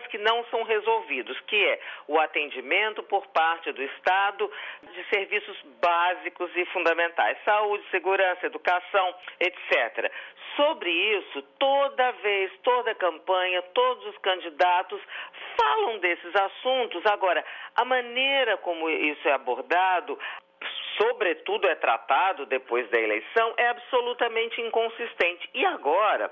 Problemas que não são resolvidos, que é o atendimento por parte do Estado de serviços básicos e fundamentais, saúde, segurança, educação, etc. Sobre isso, toda vez, toda campanha, todos os candidatos falam desses assuntos. Agora, a maneira como isso é abordado, sobretudo é tratado depois da eleição, é absolutamente inconsistente. E agora,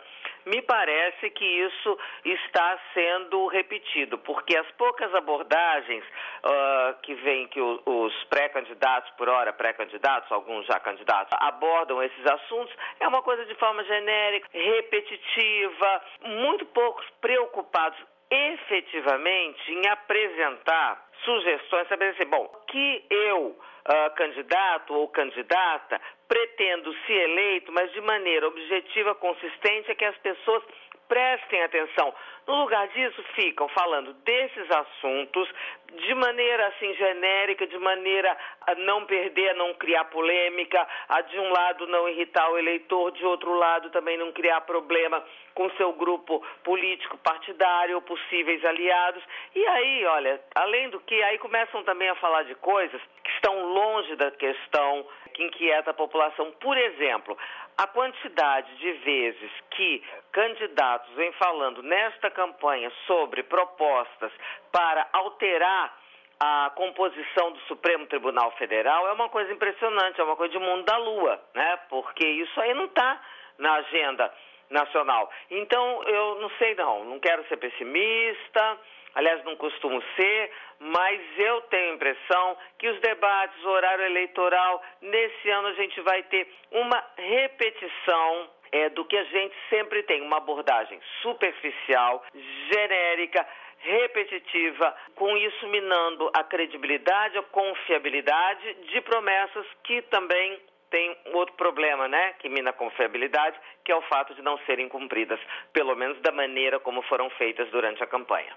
me parece que isso está sendo repetido, porque as poucas abordagens uh, que vêm que o, os pré-candidatos, por hora pré-candidatos, alguns já candidatos, abordam esses assuntos, é uma coisa de forma genérica, repetitiva, muito poucos preocupados efetivamente em apresentar sugestões, saber assim, bom, que eu, uh, candidato ou candidata, pretendo ser eleito, mas de maneira objetiva, consistente, é que as pessoas prestem atenção. No lugar disso, ficam falando desses assuntos de maneira assim genérica, de maneira a não perder, a não criar polêmica, a de um lado não irritar o eleitor, de outro lado também não criar problema com seu grupo político partidário ou possíveis aliados. E aí, olha, além do que, aí começam também a falar de coisas que estão longe da questão que inquieta a população. Por exemplo, a quantidade de vezes que candidatos vêm falando nesta campanha sobre propostas para alterar a composição do Supremo Tribunal Federal é uma coisa impressionante, é uma coisa de mundo da lua, né? Porque isso aí não está na agenda nacional. Então, eu não sei não, não quero ser pessimista, aliás, não costumo ser, mas eu tenho a impressão que os debates, o horário eleitoral, nesse ano a gente vai ter uma repetição é, do que a gente sempre tem, uma abordagem superficial, genérica, repetitiva, com isso minando a credibilidade, a confiabilidade de promessas que também tem outro problema, né, que mina a confiabilidade, que é o fato de não serem cumpridas, pelo menos da maneira como foram feitas durante a campanha.